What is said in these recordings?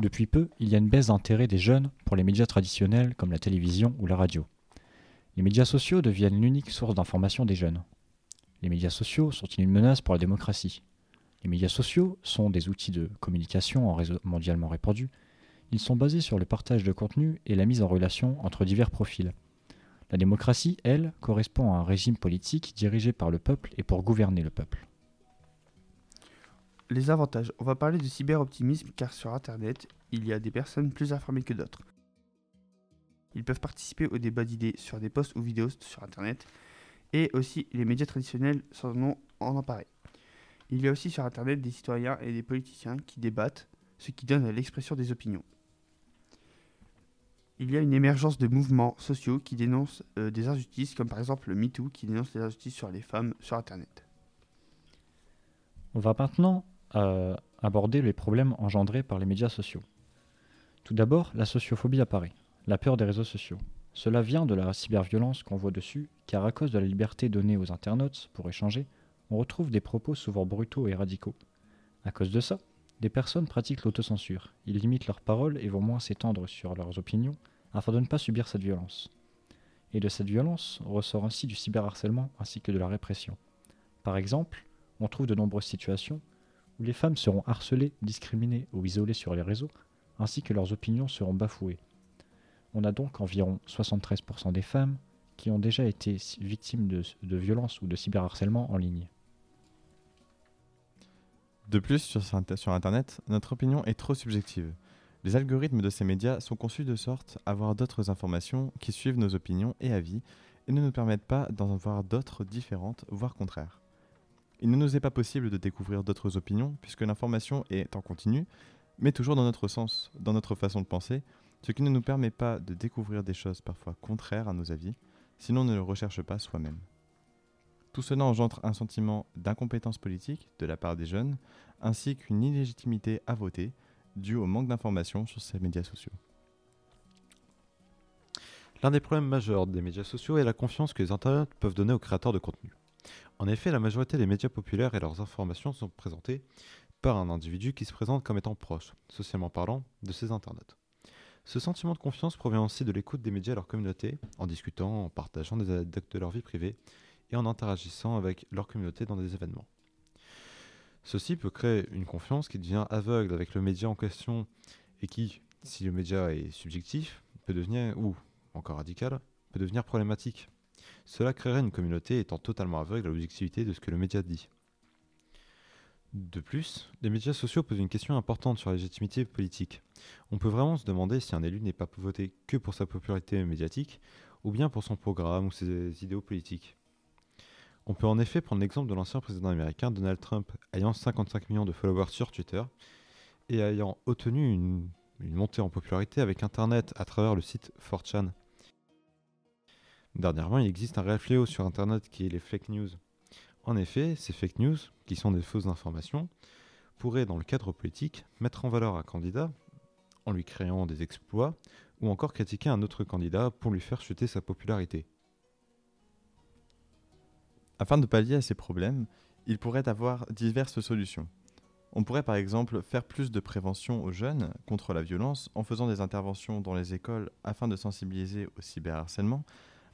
Depuis peu, il y a une baisse d'intérêt des jeunes pour les médias traditionnels comme la télévision ou la radio. Les médias sociaux deviennent l'unique source d'information des jeunes. Les médias sociaux sont-ils une menace pour la démocratie Les médias sociaux sont des outils de communication en réseau mondialement répandus. Ils sont basés sur le partage de contenu et la mise en relation entre divers profils. La démocratie, elle, correspond à un régime politique dirigé par le peuple et pour gouverner le peuple. Les avantages. On va parler de cyberoptimisme car sur Internet, il y a des personnes plus informées que d'autres. Ils peuvent participer au débat d'idées sur des posts ou vidéos sur Internet et aussi les médias traditionnels sans nom en emparé. Il y a aussi sur Internet des citoyens et des politiciens qui débattent, ce qui donne à l'expression des opinions. Il y a une émergence de mouvements sociaux qui dénoncent euh, des injustices, comme par exemple le MeToo qui dénonce les injustices sur les femmes sur Internet. On va maintenant euh, aborder les problèmes engendrés par les médias sociaux. Tout d'abord, la sociophobie apparaît, la peur des réseaux sociaux. Cela vient de la cyberviolence qu'on voit dessus, car à cause de la liberté donnée aux internautes pour échanger, on retrouve des propos souvent brutaux et radicaux. À cause de ça, des personnes pratiquent l'autocensure, ils limitent leurs paroles et vont moins s'étendre sur leurs opinions afin de ne pas subir cette violence. Et de cette violence ressort ainsi du cyberharcèlement ainsi que de la répression. Par exemple, on trouve de nombreuses situations les femmes seront harcelées, discriminées ou isolées sur les réseaux, ainsi que leurs opinions seront bafouées. On a donc environ 73% des femmes qui ont déjà été victimes de, violences ou de cyberharcèlement en ligne. De plus, sur Internet, notre opinion est trop subjective. Les algorithmes de ces médias sont conçus de sorte à avoir d'autres informations qui suivent nos opinions et avis et ne nous permettent pas d'en avoir d'autres différentes, voire contraires. Il ne nous est pas possible de découvrir d'autres opinions puisque l'information est en continu, mais toujours dans notre sens, dans notre façon de penser, ce qui ne nous permet pas de découvrir des choses parfois contraires à nos avis, sinon on ne le recherche pas soi-même. Tout cela engendre un sentiment d'incompétence politique de la part des jeunes, ainsi qu'une illégitimité à voter, due au manque d'informations sur ces médias sociaux. L'un des problèmes majeurs des médias sociaux est la confiance que les internautes peuvent donner aux créateurs de contenu. En effet, la majorité des médias populaires et leurs informations sont présentées par un individu qui se présente comme étant proche, socialement parlant, de ces internautes. Ce sentiment de confiance provient aussi de l'écoute des médias à leur communauté, en discutant, en partageant des anecdotes de leur vie privée et en interagissant avec leur communauté dans des événements. Ceci peut créer une confiance qui devient aveugle avec le média en question et qui, si le média est subjectif, peut devenir, ou encore radical, peut devenir problématique. Cela créerait une communauté étant totalement aveugle à l'objectivité de ce que le média dit. De plus, les médias sociaux posent une question importante sur la légitimité politique. On peut vraiment se demander si un élu n'est pas voté que pour sa popularité médiatique, ou bien pour son programme ou ses idéaux politiques. On peut en effet prendre l'exemple de l'ancien président américain Donald Trump ayant 55 millions de followers sur Twitter et ayant obtenu une, montée en popularité avec Internet à travers le site 4chan. Dernièrement, il existe un réel sur Internet qui est les fake news. En effet, ces fake news, qui sont des fausses informations, pourraient, dans le cadre politique, mettre en valeur un candidat en lui créant des exploits, ou encore critiquer un autre candidat pour lui faire chuter sa popularité. Afin de pallier à ces problèmes, il pourrait avoir diverses solutions. On pourrait par exemple faire plus de prévention aux jeunes contre la violence en faisant des interventions dans les écoles afin de sensibiliser au cyberharcèlement,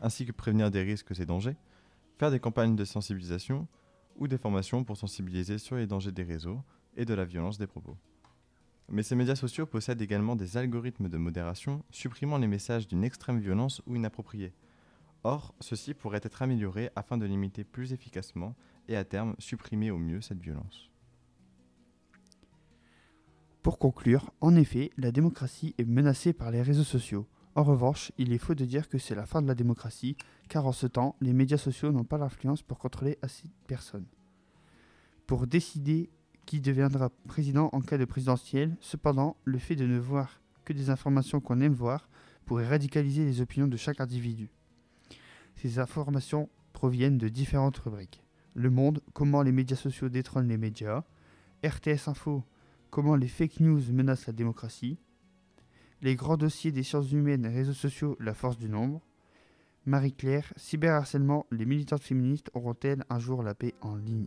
ainsi que prévenir des risques et dangers, faire des campagnes de sensibilisation ou des formations pour sensibiliser sur les dangers des réseaux et de la violence des propos. Mais ces médias sociaux possèdent également des algorithmes de modération supprimant les messages d'une extrême violence ou inappropriée. Or, ceci pourrait être amélioré afin de limiter plus efficacement et à terme supprimer au mieux cette violence. Pour conclure, en effet, la démocratie est menacée par les réseaux sociaux. En revanche, il est faux de dire que c'est la fin de la démocratie, car en ce temps, les médias sociaux n'ont pas l'influence pour contrôler assez de personnes. Pour décider qui deviendra président en cas de présidentiel, cependant, le fait de ne voir que des informations qu'on aime voir pourrait radicaliser les opinions de chaque individu. Ces informations proviennent de différentes rubriques. Le Monde, comment les médias sociaux détrônent les médias. RTS Info, comment les fake news menacent la démocratie. Les grands dossiers des sciences humaines réseaux sociaux, la force du nombre. Marie-Claire, cyberharcèlement, les militantes féministes auront-elles un jour la paix en ligne?